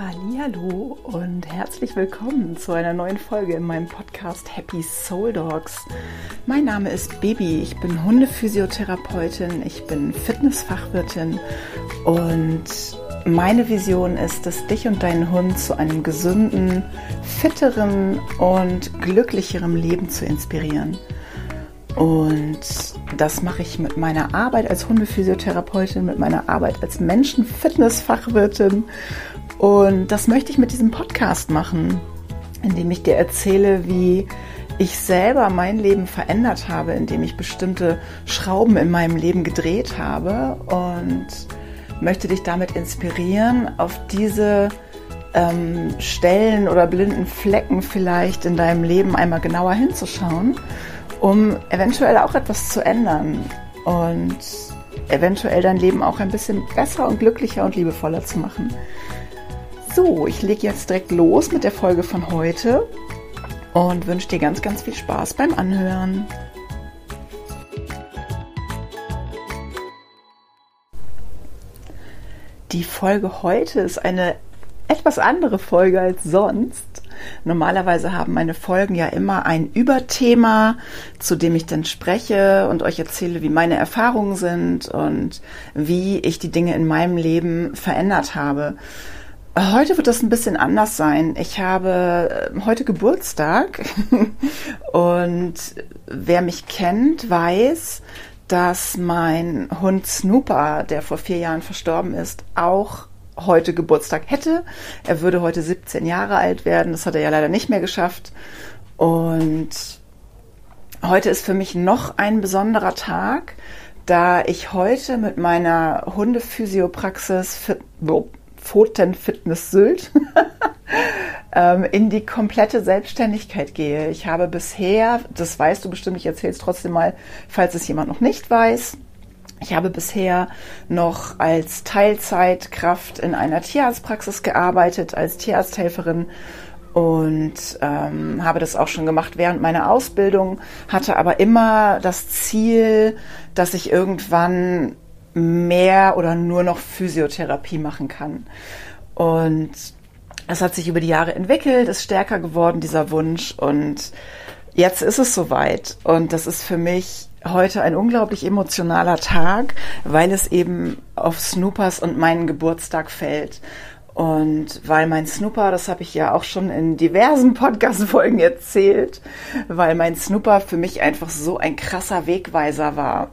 Hallo und herzlich willkommen zu einer neuen Folge in meinem Podcast Happy Soul Dogs. Mein Name ist Baby, ich bin Hundephysiotherapeutin, ich bin Fitnessfachwirtin und meine Vision ist es, dich und deinen Hund zu einem gesunden, fitteren und glücklicheren Leben zu inspirieren. Und das mache ich mit meiner Arbeit als Hundephysiotherapeutin, mit meiner Arbeit als Menschenfitnessfachwirtin und das möchte ich mit diesem Podcast machen, indem ich dir erzähle, wie ich selber mein Leben verändert habe, indem ich bestimmte Schrauben in meinem Leben gedreht habe und möchte dich damit inspirieren, auf diese ähm, Stellen oder blinden Flecken vielleicht in deinem Leben einmal genauer hinzuschauen, um eventuell auch etwas zu ändern und eventuell dein Leben auch ein bisschen besser und glücklicher und liebevoller zu machen. So, ich lege jetzt direkt los mit der Folge von heute und wünsche dir ganz, ganz viel Spaß beim Anhören. Die Folge heute ist eine etwas andere Folge als sonst. Normalerweise haben meine Folgen ja immer ein Überthema, zu dem ich dann spreche und euch erzähle, wie meine Erfahrungen sind und wie ich die Dinge in meinem Leben verändert habe. Heute wird das ein bisschen anders sein. Ich habe äh, heute Geburtstag und wer mich kennt, weiß, dass mein Hund Snooper, der vor vier Jahren verstorben ist, auch heute Geburtstag hätte. Er würde heute 17 Jahre alt werden. Das hat er ja leider nicht mehr geschafft. Und heute ist für mich noch ein besonderer Tag, da ich heute mit meiner Hundephysiopraxis Pfotenfitness Sylt ähm, in die komplette Selbstständigkeit gehe. Ich habe bisher, das weißt du bestimmt, ich erzähle es trotzdem mal, falls es jemand noch nicht weiß, ich habe bisher noch als Teilzeitkraft in einer Tierarztpraxis gearbeitet, als Tierarzthelferin und ähm, habe das auch schon gemacht während meiner Ausbildung, hatte aber immer das Ziel, dass ich irgendwann mehr oder nur noch Physiotherapie machen kann. Und es hat sich über die Jahre entwickelt, ist stärker geworden, dieser Wunsch. Und jetzt ist es soweit. Und das ist für mich heute ein unglaublich emotionaler Tag, weil es eben auf Snoopers und meinen Geburtstag fällt. Und weil mein Snooper, das habe ich ja auch schon in diversen Podcast-Folgen erzählt, weil mein Snooper für mich einfach so ein krasser Wegweiser war.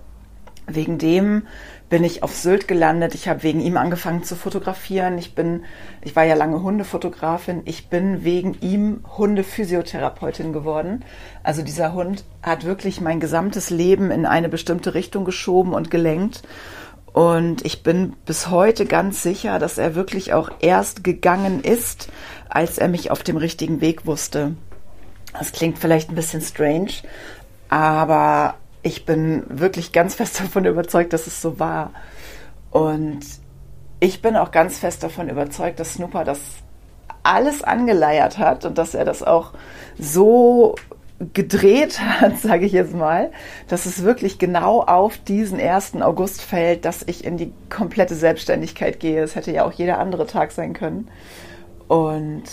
Wegen dem bin ich auf Sylt gelandet. Ich habe wegen ihm angefangen zu fotografieren. Ich bin, ich war ja lange Hundefotografin. Ich bin wegen ihm Hundephysiotherapeutin geworden. Also dieser Hund hat wirklich mein gesamtes Leben in eine bestimmte Richtung geschoben und gelenkt. Und ich bin bis heute ganz sicher, dass er wirklich auch erst gegangen ist, als er mich auf dem richtigen Weg wusste. Das klingt vielleicht ein bisschen strange, aber ich bin wirklich ganz fest davon überzeugt, dass es so war. Und ich bin auch ganz fest davon überzeugt, dass Snooper das alles angeleiert hat und dass er das auch so gedreht hat, sage ich jetzt mal, dass es wirklich genau auf diesen 1. August fällt, dass ich in die komplette Selbstständigkeit gehe. Es hätte ja auch jeder andere Tag sein können. Und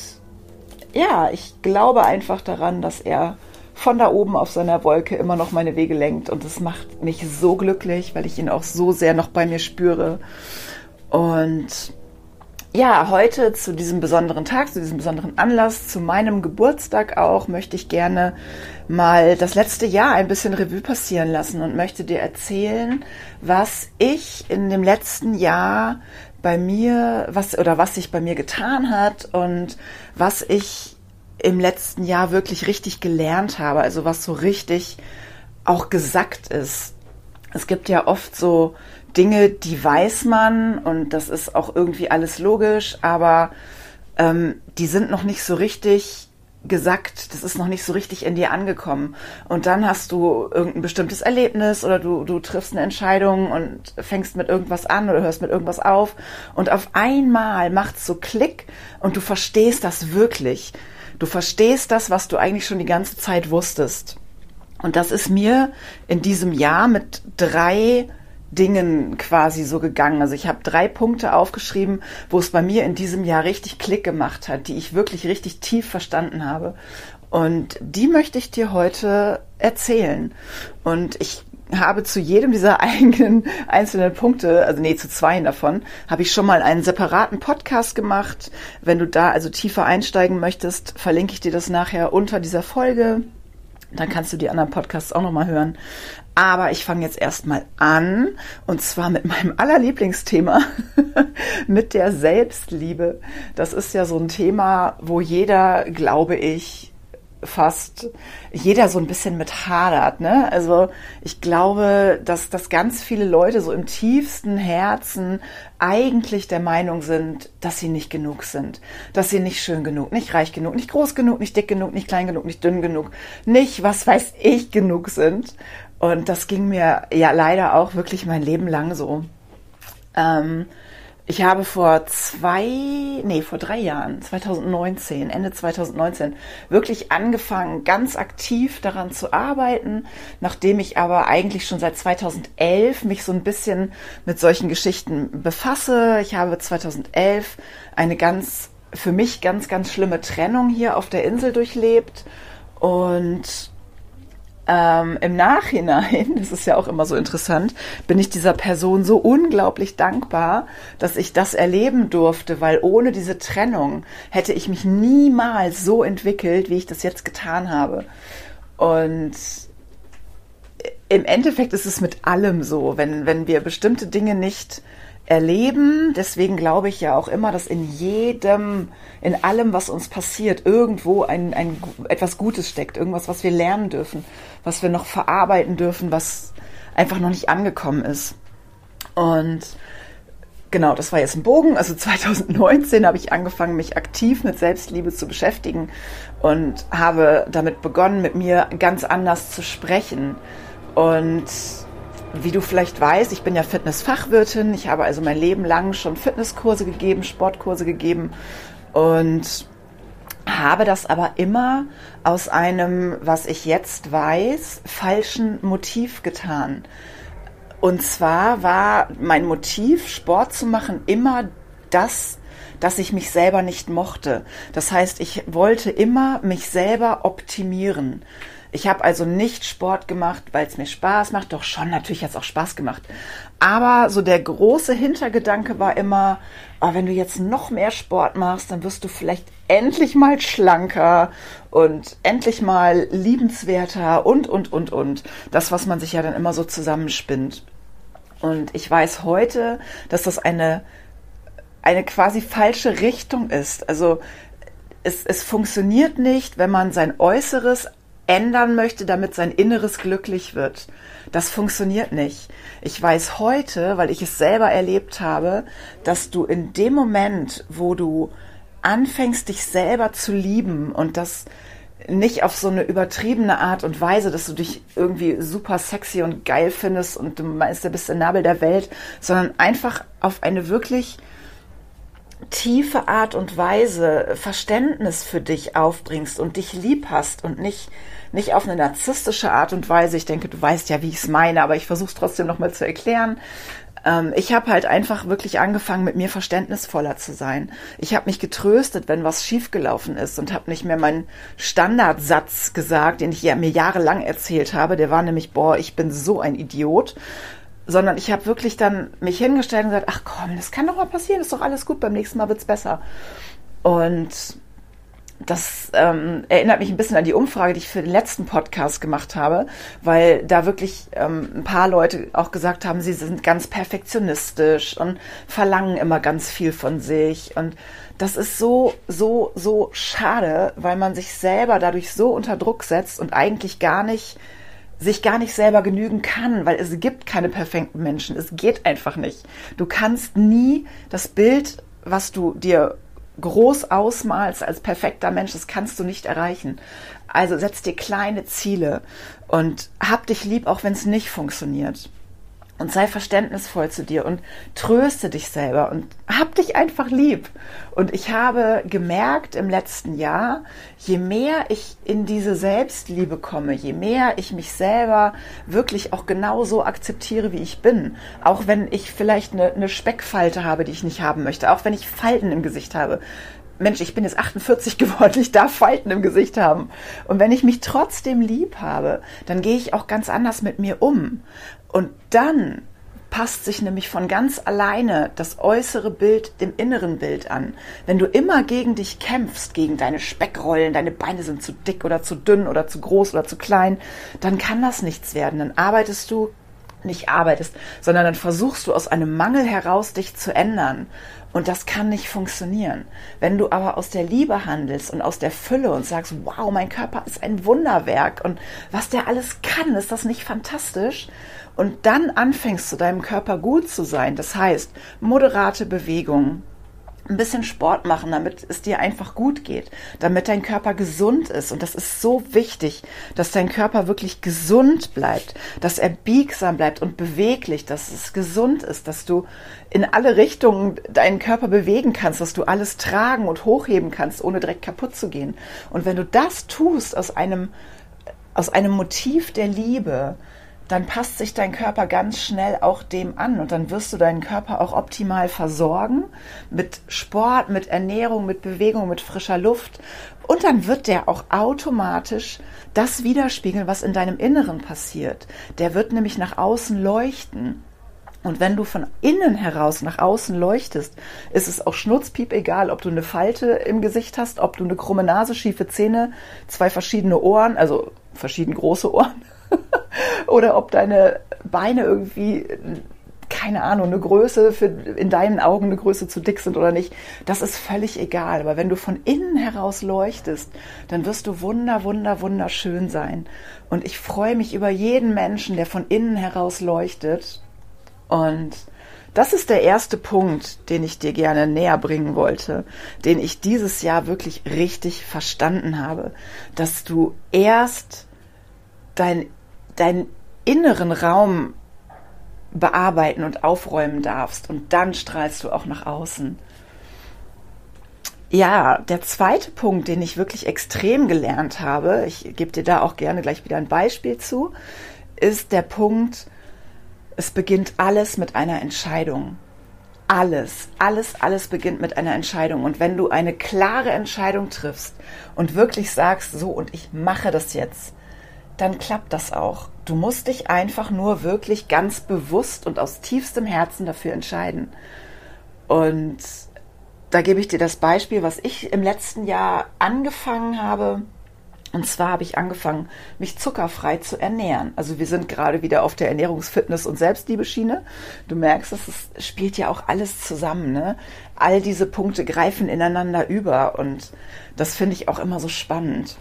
ja, ich glaube einfach daran, dass er von da oben auf seiner Wolke immer noch meine Wege lenkt. Und das macht mich so glücklich, weil ich ihn auch so sehr noch bei mir spüre. Und ja, heute zu diesem besonderen Tag, zu diesem besonderen Anlass, zu meinem Geburtstag auch, möchte ich gerne mal das letzte Jahr ein bisschen Revue passieren lassen und möchte dir erzählen, was ich in dem letzten Jahr bei mir, was oder was sich bei mir getan hat und was ich im letzten Jahr wirklich richtig gelernt habe, also was so richtig auch gesackt ist. Es gibt ja oft so Dinge, die weiß man und das ist auch irgendwie alles logisch, aber ähm, die sind noch nicht so richtig gesagt, das ist noch nicht so richtig in dir angekommen. Und dann hast du irgendein bestimmtes Erlebnis oder du, du triffst eine Entscheidung und fängst mit irgendwas an oder hörst mit irgendwas auf und auf einmal macht's so Klick und du verstehst das wirklich. Du verstehst das, was du eigentlich schon die ganze Zeit wusstest. Und das ist mir in diesem Jahr mit drei Dingen quasi so gegangen. Also ich habe drei Punkte aufgeschrieben, wo es bei mir in diesem Jahr richtig Klick gemacht hat, die ich wirklich richtig tief verstanden habe. Und die möchte ich dir heute erzählen. Und ich habe zu jedem dieser eigenen einzelnen Punkte, also nee, zu zweien davon, habe ich schon mal einen separaten Podcast gemacht. Wenn du da also tiefer einsteigen möchtest, verlinke ich dir das nachher unter dieser Folge. Dann kannst du die anderen Podcasts auch nochmal hören. Aber ich fange jetzt erstmal an und zwar mit meinem allerlieblingsthema, mit der Selbstliebe. Das ist ja so ein Thema, wo jeder, glaube ich, fast jeder so ein bisschen mit hadert. Ne? Also ich glaube, dass, dass ganz viele Leute so im tiefsten Herzen eigentlich der Meinung sind, dass sie nicht genug sind, dass sie nicht schön genug, nicht reich genug, nicht groß genug, nicht dick genug, nicht klein genug, nicht dünn genug, nicht was weiß ich genug sind. Und das ging mir ja leider auch wirklich mein Leben lang so. Ähm, ich habe vor zwei, nee, vor drei Jahren, 2019, Ende 2019, wirklich angefangen, ganz aktiv daran zu arbeiten, nachdem ich aber eigentlich schon seit 2011 mich so ein bisschen mit solchen Geschichten befasse. Ich habe 2011 eine ganz, für mich ganz, ganz schlimme Trennung hier auf der Insel durchlebt und ähm, im Nachhinein, das ist ja auch immer so interessant, bin ich dieser Person so unglaublich dankbar, dass ich das erleben durfte, weil ohne diese Trennung hätte ich mich niemals so entwickelt, wie ich das jetzt getan habe. Und im Endeffekt ist es mit allem so, wenn, wenn wir bestimmte Dinge nicht erleben. Deswegen glaube ich ja auch immer, dass in jedem, in allem, was uns passiert, irgendwo ein, ein, etwas Gutes steckt, irgendwas, was wir lernen dürfen, was wir noch verarbeiten dürfen, was einfach noch nicht angekommen ist. Und genau, das war jetzt ein Bogen. Also 2019 habe ich angefangen, mich aktiv mit Selbstliebe zu beschäftigen und habe damit begonnen, mit mir ganz anders zu sprechen. Und wie du vielleicht weißt, ich bin ja Fitnessfachwirtin. Ich habe also mein Leben lang schon Fitnesskurse gegeben, Sportkurse gegeben und habe das aber immer aus einem, was ich jetzt weiß, falschen Motiv getan. Und zwar war mein Motiv, Sport zu machen, immer das, dass ich mich selber nicht mochte. Das heißt, ich wollte immer mich selber optimieren. Ich habe also nicht Sport gemacht, weil es mir Spaß macht. Doch schon, natürlich hat es auch Spaß gemacht. Aber so der große Hintergedanke war immer, oh, wenn du jetzt noch mehr Sport machst, dann wirst du vielleicht endlich mal schlanker und endlich mal liebenswerter und, und, und, und. Das, was man sich ja dann immer so zusammenspinnt. Und ich weiß heute, dass das eine, eine quasi falsche Richtung ist. Also es, es funktioniert nicht, wenn man sein Äußeres ändern möchte, damit sein Inneres glücklich wird. Das funktioniert nicht. Ich weiß heute, weil ich es selber erlebt habe, dass du in dem Moment, wo du anfängst, dich selber zu lieben und das nicht auf so eine übertriebene Art und Weise, dass du dich irgendwie super sexy und geil findest und du meinst, du bist der Nabel der Welt, sondern einfach auf eine wirklich tiefe Art und Weise Verständnis für dich aufbringst und dich lieb hast und nicht nicht auf eine narzisstische Art und Weise. Ich denke, du weißt ja, wie ich es meine, aber ich versuche es trotzdem nochmal zu erklären. Ähm, ich habe halt einfach wirklich angefangen, mit mir verständnisvoller zu sein. Ich habe mich getröstet, wenn was schiefgelaufen ist und habe nicht mehr meinen Standardsatz gesagt, den ich mir jahrelang erzählt habe. Der war nämlich, boah, ich bin so ein Idiot sondern ich habe wirklich dann mich hingestellt und gesagt, ach komm, das kann doch mal passieren, ist doch alles gut, beim nächsten Mal wird's besser. Und das ähm, erinnert mich ein bisschen an die Umfrage, die ich für den letzten Podcast gemacht habe, weil da wirklich ähm, ein paar Leute auch gesagt haben, sie sind ganz perfektionistisch und verlangen immer ganz viel von sich. Und das ist so, so, so schade, weil man sich selber dadurch so unter Druck setzt und eigentlich gar nicht sich gar nicht selber genügen kann, weil es gibt keine perfekten Menschen. Es geht einfach nicht. Du kannst nie das Bild, was du dir groß ausmalst als perfekter Mensch, das kannst du nicht erreichen. Also setz dir kleine Ziele und hab dich lieb, auch wenn es nicht funktioniert. Und sei verständnisvoll zu dir und tröste dich selber und hab dich einfach lieb. Und ich habe gemerkt im letzten Jahr, je mehr ich in diese Selbstliebe komme, je mehr ich mich selber wirklich auch genauso akzeptiere, wie ich bin, auch wenn ich vielleicht eine, eine Speckfalte habe, die ich nicht haben möchte, auch wenn ich Falten im Gesicht habe, Mensch, ich bin jetzt 48 geworden, ich darf Falten im Gesicht haben. Und wenn ich mich trotzdem lieb habe, dann gehe ich auch ganz anders mit mir um. Und dann passt sich nämlich von ganz alleine das äußere Bild dem inneren Bild an. Wenn du immer gegen dich kämpfst, gegen deine Speckrollen, deine Beine sind zu dick oder zu dünn oder zu groß oder zu klein, dann kann das nichts werden. Dann arbeitest du nicht arbeitest, sondern dann versuchst du aus einem Mangel heraus dich zu ändern. Und das kann nicht funktionieren. Wenn du aber aus der Liebe handelst und aus der Fülle und sagst, wow, mein Körper ist ein Wunderwerk und was der alles kann, ist das nicht fantastisch? Und dann anfängst zu deinem Körper gut zu sein. Das heißt, moderate Bewegung, ein bisschen Sport machen, damit es dir einfach gut geht, damit dein Körper gesund ist. Und das ist so wichtig, dass dein Körper wirklich gesund bleibt, dass er biegsam bleibt und beweglich, dass es gesund ist, dass du in alle Richtungen deinen Körper bewegen kannst, dass du alles tragen und hochheben kannst, ohne direkt kaputt zu gehen. Und wenn du das tust aus einem, aus einem Motiv der Liebe, dann passt sich dein Körper ganz schnell auch dem an und dann wirst du deinen Körper auch optimal versorgen mit Sport, mit Ernährung, mit Bewegung, mit frischer Luft und dann wird der auch automatisch das widerspiegeln, was in deinem Inneren passiert. Der wird nämlich nach außen leuchten. Und wenn du von innen heraus nach außen leuchtest, ist es auch schnurzpiep egal, ob du eine Falte im Gesicht hast, ob du eine krumme Nase, schiefe Zähne, zwei verschiedene Ohren, also verschieden große Ohren oder ob deine Beine irgendwie keine Ahnung, eine Größe für in deinen Augen eine Größe zu dick sind oder nicht, das ist völlig egal. Aber wenn du von innen heraus leuchtest, dann wirst du wunder, wunder, wunderschön sein. Und ich freue mich über jeden Menschen, der von innen heraus leuchtet. Und das ist der erste Punkt, den ich dir gerne näher bringen wollte, den ich dieses Jahr wirklich richtig verstanden habe, dass du erst dein deinen inneren Raum bearbeiten und aufräumen darfst und dann strahlst du auch nach außen. Ja, der zweite Punkt, den ich wirklich extrem gelernt habe, ich gebe dir da auch gerne gleich wieder ein Beispiel zu, ist der Punkt, es beginnt alles mit einer Entscheidung. Alles, alles, alles beginnt mit einer Entscheidung. Und wenn du eine klare Entscheidung triffst und wirklich sagst, so und ich mache das jetzt, dann klappt das auch. Du musst dich einfach nur wirklich ganz bewusst und aus tiefstem Herzen dafür entscheiden. Und da gebe ich dir das Beispiel, was ich im letzten Jahr angefangen habe. Und zwar habe ich angefangen, mich zuckerfrei zu ernähren. Also wir sind gerade wieder auf der Ernährungsfitness- und Selbstliebeschiene. Du merkst, es spielt ja auch alles zusammen. Ne? All diese Punkte greifen ineinander über und das finde ich auch immer so spannend.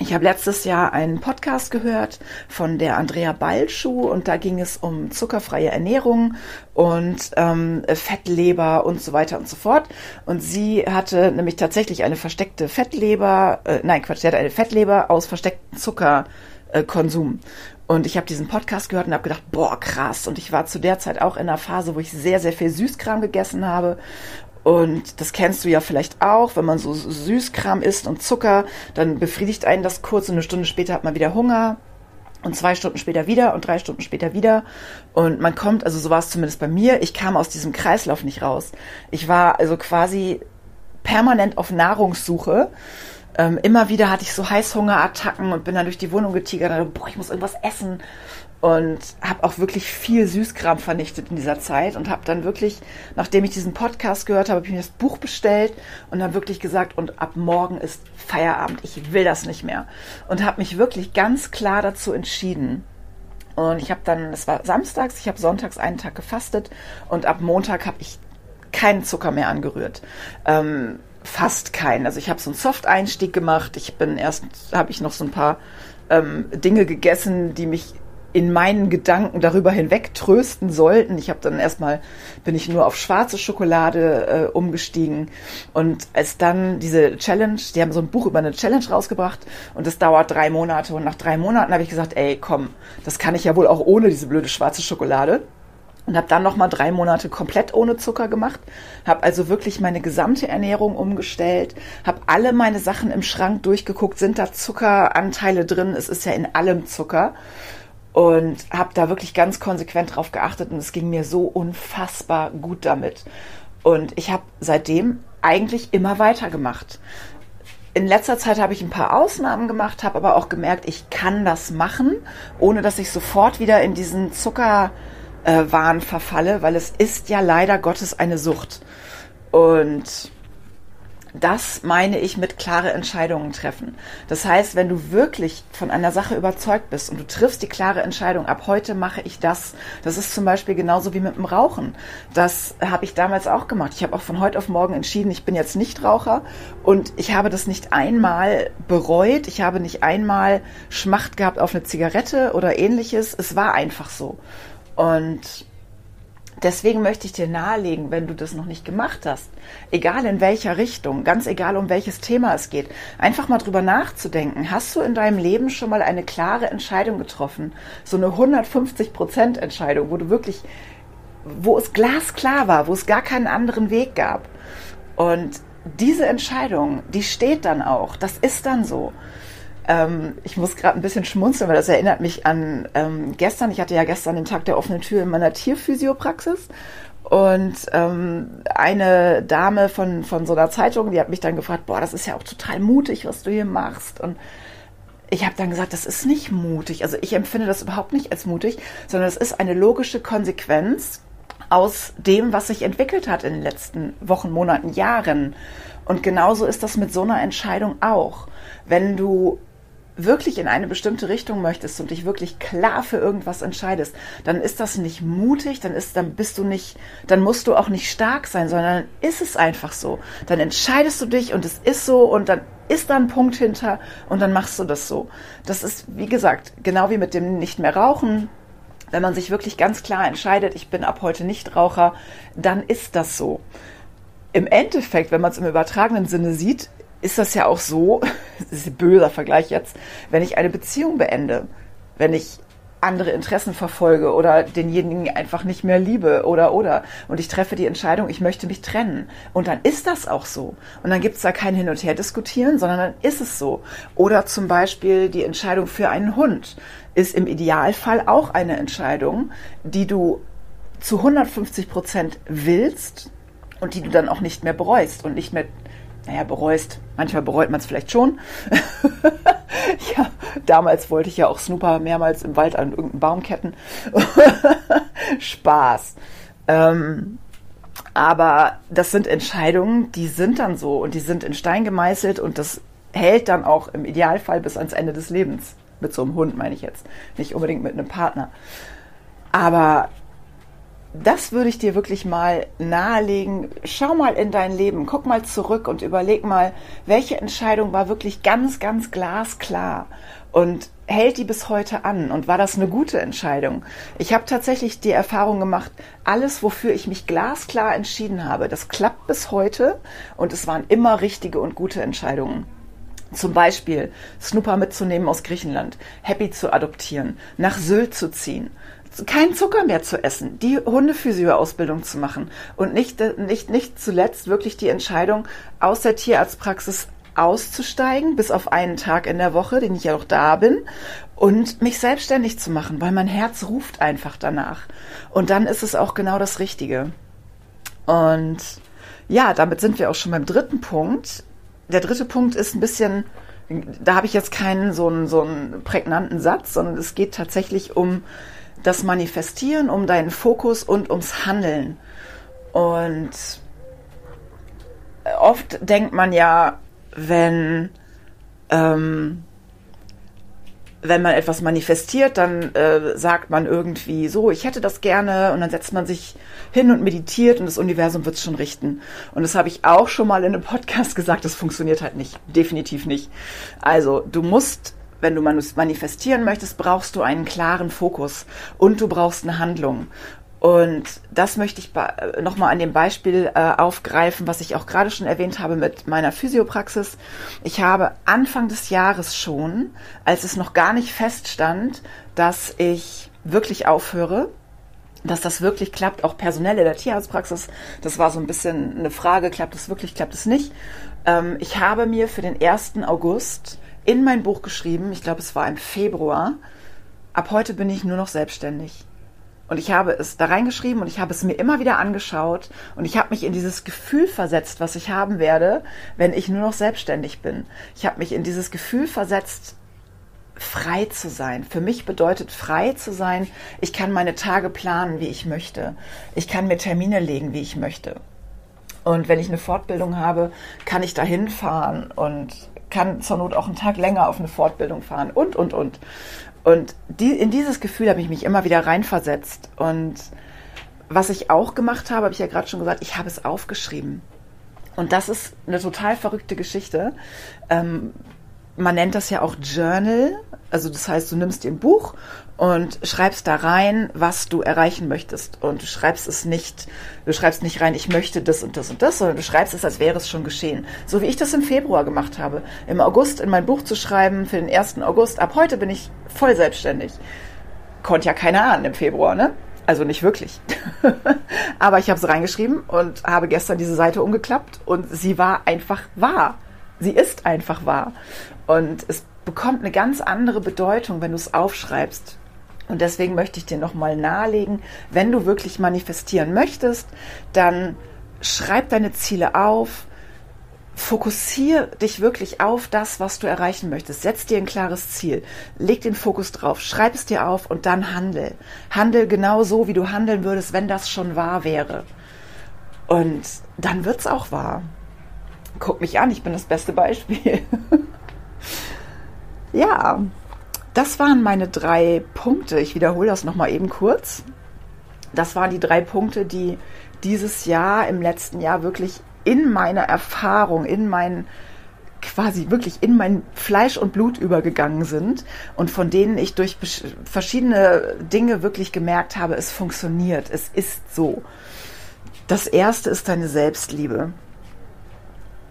Ich habe letztes Jahr einen Podcast gehört von der Andrea Balschuh und da ging es um zuckerfreie Ernährung und ähm, Fettleber und so weiter und so fort. Und sie hatte nämlich tatsächlich eine versteckte Fettleber, äh, nein Quatsch, sie hatte eine Fettleber aus verstecktem Zuckerkonsum. Und ich habe diesen Podcast gehört und habe gedacht, boah, krass. Und ich war zu der Zeit auch in einer Phase, wo ich sehr, sehr viel Süßkram gegessen habe und das kennst du ja vielleicht auch, wenn man so Süßkram isst und Zucker, dann befriedigt einen das kurz und eine Stunde später hat man wieder Hunger und zwei Stunden später wieder und drei Stunden später wieder. Und man kommt, also so war es zumindest bei mir, ich kam aus diesem Kreislauf nicht raus. Ich war also quasi permanent auf Nahrungssuche. Ähm, immer wieder hatte ich so Heißhungerattacken und bin dann durch die Wohnung getigert und dachte, boah, ich muss irgendwas essen und habe auch wirklich viel Süßkram vernichtet in dieser Zeit und habe dann wirklich, nachdem ich diesen Podcast gehört habe, habe ich mir das Buch bestellt und dann wirklich gesagt, und ab morgen ist Feierabend, ich will das nicht mehr und habe mich wirklich ganz klar dazu entschieden. Und ich habe dann, es war samstags, ich habe sonntags einen Tag gefastet und ab Montag habe ich keinen Zucker mehr angerührt. Ähm, fast keinen. Also ich habe so einen Soft-Einstieg gemacht. Ich bin erst, habe ich noch so ein paar ähm, Dinge gegessen, die mich in meinen Gedanken darüber hinweg trösten sollten. Ich habe dann erstmal, bin ich nur auf schwarze Schokolade äh, umgestiegen. Und als dann diese Challenge, die haben so ein Buch über eine Challenge rausgebracht und das dauert drei Monate. Und nach drei Monaten habe ich gesagt, ey, komm, das kann ich ja wohl auch ohne diese blöde schwarze Schokolade. und habe dann noch mal drei Monate komplett ohne Zucker gemacht, habe also wirklich meine gesamte Ernährung umgestellt, habe alle meine Sachen im Schrank durchgeguckt, sind da Zuckeranteile drin? Es ist ja in allem Zucker und habe da wirklich ganz konsequent drauf geachtet und es ging mir so unfassbar gut damit. Und ich habe seitdem eigentlich immer weitergemacht. In letzter Zeit habe ich ein paar Ausnahmen gemacht, habe aber auch gemerkt, ich kann das machen, ohne dass ich sofort wieder in diesen Zucker äh, Wahn verfalle, weil es ist ja leider Gottes eine Sucht. Und das meine ich mit klare Entscheidungen treffen. Das heißt, wenn du wirklich von einer Sache überzeugt bist und du triffst die klare Entscheidung, ab heute mache ich das. Das ist zum Beispiel genauso wie mit dem Rauchen. Das habe ich damals auch gemacht. Ich habe auch von heute auf morgen entschieden, ich bin jetzt nicht Raucher und ich habe das nicht einmal bereut. Ich habe nicht einmal Schmacht gehabt auf eine Zigarette oder ähnliches. Es war einfach so. Und deswegen möchte ich dir nahelegen, wenn du das noch nicht gemacht hast, egal in welcher Richtung, ganz egal um welches Thema es geht, einfach mal drüber nachzudenken. Hast du in deinem Leben schon mal eine klare Entscheidung getroffen? So eine 150 Prozent Entscheidung, wo du wirklich, wo es glasklar war, wo es gar keinen anderen Weg gab. Und diese Entscheidung, die steht dann auch. Das ist dann so. Ähm, ich muss gerade ein bisschen schmunzeln, weil das erinnert mich an ähm, gestern. Ich hatte ja gestern den Tag der offenen Tür in meiner Tierphysiopraxis. Und ähm, eine Dame von, von so einer Zeitung, die hat mich dann gefragt, boah, das ist ja auch total mutig, was du hier machst. Und ich habe dann gesagt, das ist nicht mutig. Also ich empfinde das überhaupt nicht als mutig, sondern es ist eine logische Konsequenz aus dem, was sich entwickelt hat in den letzten Wochen, Monaten, Jahren. Und genauso ist das mit so einer Entscheidung auch. Wenn du wirklich in eine bestimmte Richtung möchtest und dich wirklich klar für irgendwas entscheidest, dann ist das nicht mutig, dann ist, dann bist du nicht, dann musst du auch nicht stark sein, sondern ist es einfach so. Dann entscheidest du dich und es ist so und dann ist da ein Punkt hinter und dann machst du das so. Das ist, wie gesagt, genau wie mit dem nicht mehr rauchen. Wenn man sich wirklich ganz klar entscheidet, ich bin ab heute nicht Raucher, dann ist das so. Im Endeffekt, wenn man es im übertragenen Sinne sieht, ist das ja auch so, das ist ein böser Vergleich jetzt, wenn ich eine Beziehung beende, wenn ich andere Interessen verfolge oder denjenigen einfach nicht mehr liebe oder oder und ich treffe die Entscheidung, ich möchte mich trennen und dann ist das auch so und dann gibt es da kein Hin und Her diskutieren, sondern dann ist es so. Oder zum Beispiel die Entscheidung für einen Hund ist im Idealfall auch eine Entscheidung, die du zu 150 Prozent willst und die du dann auch nicht mehr bereust und nicht mehr naja, bereust. Manchmal bereut man es vielleicht schon. ja, damals wollte ich ja auch Snooper mehrmals im Wald an irgendeinen Baum ketten. Spaß. Ähm, aber das sind Entscheidungen, die sind dann so und die sind in Stein gemeißelt und das hält dann auch im Idealfall bis ans Ende des Lebens. Mit so einem Hund meine ich jetzt. Nicht unbedingt mit einem Partner. Aber das würde ich dir wirklich mal nahelegen. Schau mal in dein Leben, guck mal zurück und überleg mal, welche Entscheidung war wirklich ganz, ganz glasklar und hält die bis heute an und war das eine gute Entscheidung? Ich habe tatsächlich die Erfahrung gemacht, alles, wofür ich mich glasklar entschieden habe, das klappt bis heute und es waren immer richtige und gute Entscheidungen. Zum Beispiel Snooper mitzunehmen aus Griechenland, Happy zu adoptieren, nach Sylt zu ziehen kein Zucker mehr zu essen, die Hundephysio-Ausbildung zu machen und nicht, nicht, nicht zuletzt wirklich die Entscheidung, aus der Tierarztpraxis auszusteigen, bis auf einen Tag in der Woche, den ich ja auch da bin, und mich selbstständig zu machen, weil mein Herz ruft einfach danach. Und dann ist es auch genau das Richtige. Und ja, damit sind wir auch schon beim dritten Punkt. Der dritte Punkt ist ein bisschen, da habe ich jetzt keinen so einen, so einen prägnanten Satz, sondern es geht tatsächlich um das Manifestieren, um deinen Fokus und ums Handeln. Und oft denkt man ja, wenn, ähm, wenn man etwas manifestiert, dann äh, sagt man irgendwie so, ich hätte das gerne und dann setzt man sich hin und meditiert und das Universum wird es schon richten. Und das habe ich auch schon mal in einem Podcast gesagt, das funktioniert halt nicht, definitiv nicht. Also du musst wenn du manifestieren möchtest, brauchst du einen klaren Fokus und du brauchst eine Handlung. Und das möchte ich äh, nochmal an dem Beispiel äh, aufgreifen, was ich auch gerade schon erwähnt habe mit meiner Physiopraxis. Ich habe Anfang des Jahres schon, als es noch gar nicht feststand, dass ich wirklich aufhöre, dass das wirklich klappt, auch personell in der Tierarztpraxis. Das war so ein bisschen eine Frage, klappt es wirklich, klappt es nicht. Ähm, ich habe mir für den 1. August in mein Buch geschrieben, ich glaube es war im Februar, ab heute bin ich nur noch selbstständig. Und ich habe es da reingeschrieben und ich habe es mir immer wieder angeschaut und ich habe mich in dieses Gefühl versetzt, was ich haben werde, wenn ich nur noch selbstständig bin. Ich habe mich in dieses Gefühl versetzt, frei zu sein. Für mich bedeutet frei zu sein, ich kann meine Tage planen, wie ich möchte. Ich kann mir Termine legen, wie ich möchte. Und wenn ich eine Fortbildung habe, kann ich dahin fahren und kann zur Not auch einen Tag länger auf eine Fortbildung fahren und, und, und. Und die, in dieses Gefühl habe ich mich immer wieder reinversetzt. Und was ich auch gemacht habe, habe ich ja gerade schon gesagt, ich habe es aufgeschrieben. Und das ist eine total verrückte Geschichte. Ähm, man nennt das ja auch Journal. Also das heißt, du nimmst dir ein Buch und schreibst da rein, was du erreichen möchtest. Und du schreibst es nicht, du schreibst nicht rein, ich möchte das und das und das, sondern du schreibst es, als wäre es schon geschehen. So wie ich das im Februar gemacht habe. Im August in mein Buch zu schreiben für den 1. August. Ab heute bin ich voll selbstständig. Konnte ja keiner ahnen im Februar, ne? Also nicht wirklich. Aber ich habe es reingeschrieben und habe gestern diese Seite umgeklappt und sie war einfach wahr. Sie ist einfach wahr. Und es bekommt eine ganz andere Bedeutung, wenn du es aufschreibst. Und deswegen möchte ich dir nochmal nahelegen, wenn du wirklich manifestieren möchtest, dann schreib deine Ziele auf, fokussiere dich wirklich auf das, was du erreichen möchtest. Setz dir ein klares Ziel, leg den Fokus drauf, schreib es dir auf und dann handel. Handel genau so, wie du handeln würdest, wenn das schon wahr wäre. Und dann wird es auch wahr. Guck mich an, ich bin das beste Beispiel. Ja, das waren meine drei Punkte. Ich wiederhole das nochmal eben kurz. Das waren die drei Punkte, die dieses Jahr, im letzten Jahr wirklich in meine Erfahrung, in mein quasi wirklich in mein Fleisch und Blut übergegangen sind und von denen ich durch verschiedene Dinge wirklich gemerkt habe, es funktioniert, es ist so. Das erste ist deine Selbstliebe.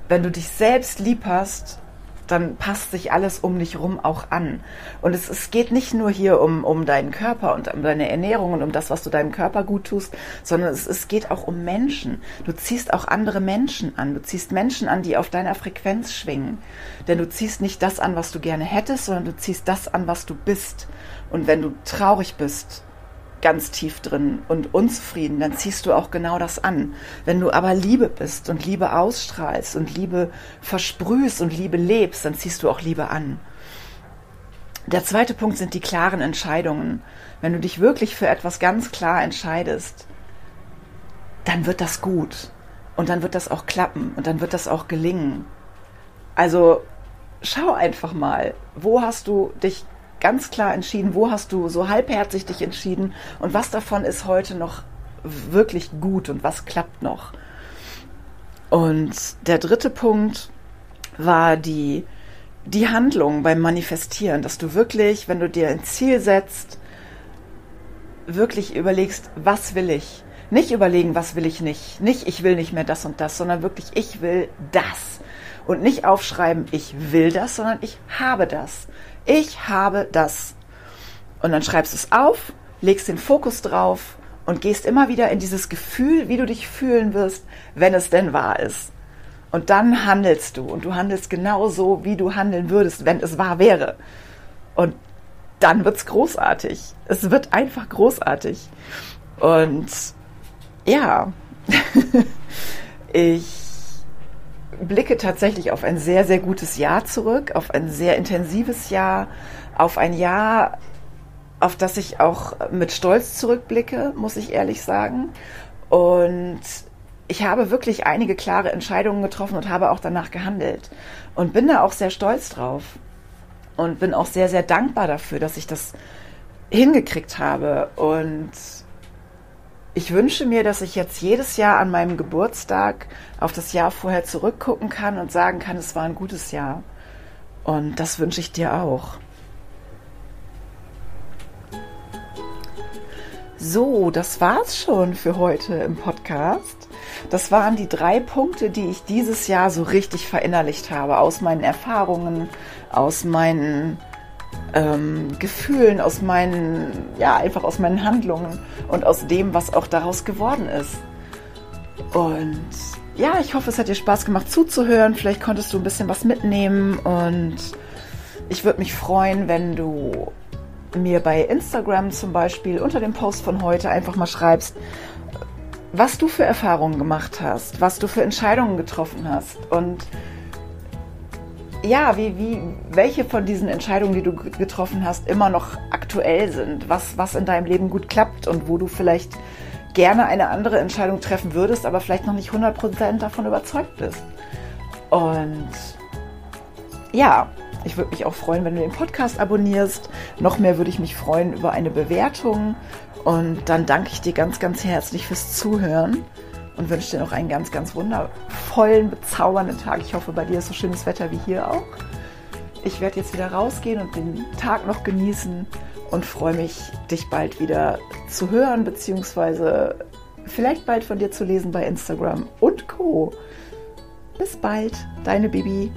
Wenn du dich selbst lieb hast, dann passt sich alles um dich rum auch an. Und es, es geht nicht nur hier um, um deinen Körper und um deine Ernährung und um das, was du deinem Körper gut tust, sondern es, es geht auch um Menschen. Du ziehst auch andere Menschen an. Du ziehst Menschen an, die auf deiner Frequenz schwingen. Denn du ziehst nicht das an, was du gerne hättest, sondern du ziehst das an, was du bist. Und wenn du traurig bist, ganz tief drin und unzufrieden, dann ziehst du auch genau das an. Wenn du aber Liebe bist und Liebe ausstrahlst und Liebe versprühst und Liebe lebst, dann ziehst du auch Liebe an. Der zweite Punkt sind die klaren Entscheidungen. Wenn du dich wirklich für etwas ganz klar entscheidest, dann wird das gut. Und dann wird das auch klappen und dann wird das auch gelingen. Also schau einfach mal, wo hast du dich ganz klar entschieden, wo hast du so halbherzig dich entschieden und was davon ist heute noch wirklich gut und was klappt noch. Und der dritte Punkt war die, die Handlung beim Manifestieren, dass du wirklich, wenn du dir ein Ziel setzt, wirklich überlegst, was will ich? Nicht überlegen, was will ich nicht. Nicht, ich will nicht mehr das und das, sondern wirklich, ich will das. Und nicht aufschreiben, ich will das, sondern ich habe das. Ich habe das. Und dann schreibst du es auf, legst den Fokus drauf und gehst immer wieder in dieses Gefühl, wie du dich fühlen wirst, wenn es denn wahr ist. Und dann handelst du und du handelst genauso, wie du handeln würdest, wenn es wahr wäre. Und dann wird es großartig. Es wird einfach großartig. Und ja, ich blicke tatsächlich auf ein sehr, sehr gutes Jahr zurück, auf ein sehr intensives Jahr, auf ein Jahr, auf das ich auch mit Stolz zurückblicke, muss ich ehrlich sagen. Und ich habe wirklich einige klare Entscheidungen getroffen und habe auch danach gehandelt. Und bin da auch sehr stolz drauf. Und bin auch sehr, sehr dankbar dafür, dass ich das hingekriegt habe. Und ich wünsche mir, dass ich jetzt jedes Jahr an meinem Geburtstag auf das Jahr vorher zurückgucken kann und sagen kann, es war ein gutes Jahr. Und das wünsche ich dir auch. So, das war's schon für heute im Podcast. Das waren die drei Punkte, die ich dieses Jahr so richtig verinnerlicht habe, aus meinen Erfahrungen, aus meinen ähm, Gefühlen, aus meinen, ja, einfach aus meinen Handlungen und aus dem, was auch daraus geworden ist. Und ja, ich hoffe, es hat dir Spaß gemacht zuzuhören. Vielleicht konntest du ein bisschen was mitnehmen und ich würde mich freuen, wenn du mir bei Instagram zum Beispiel unter dem Post von heute einfach mal schreibst, was du für Erfahrungen gemacht hast, was du für Entscheidungen getroffen hast und ja, wie, wie, welche von diesen Entscheidungen, die du getroffen hast, immer noch aktuell sind, was, was in deinem Leben gut klappt und wo du vielleicht gerne eine andere Entscheidung treffen würdest, aber vielleicht noch nicht 100% davon überzeugt bist. Und ja, ich würde mich auch freuen, wenn du den Podcast abonnierst. Noch mehr würde ich mich freuen über eine Bewertung. Und dann danke ich dir ganz, ganz herzlich fürs Zuhören und wünsche dir noch einen ganz, ganz wundervollen, bezaubernden Tag. Ich hoffe, bei dir ist so schönes Wetter wie hier auch. Ich werde jetzt wieder rausgehen und den Tag noch genießen und freue mich, dich bald wieder zu hören, beziehungsweise vielleicht bald von dir zu lesen bei Instagram und Co. Bis bald, deine Bibi.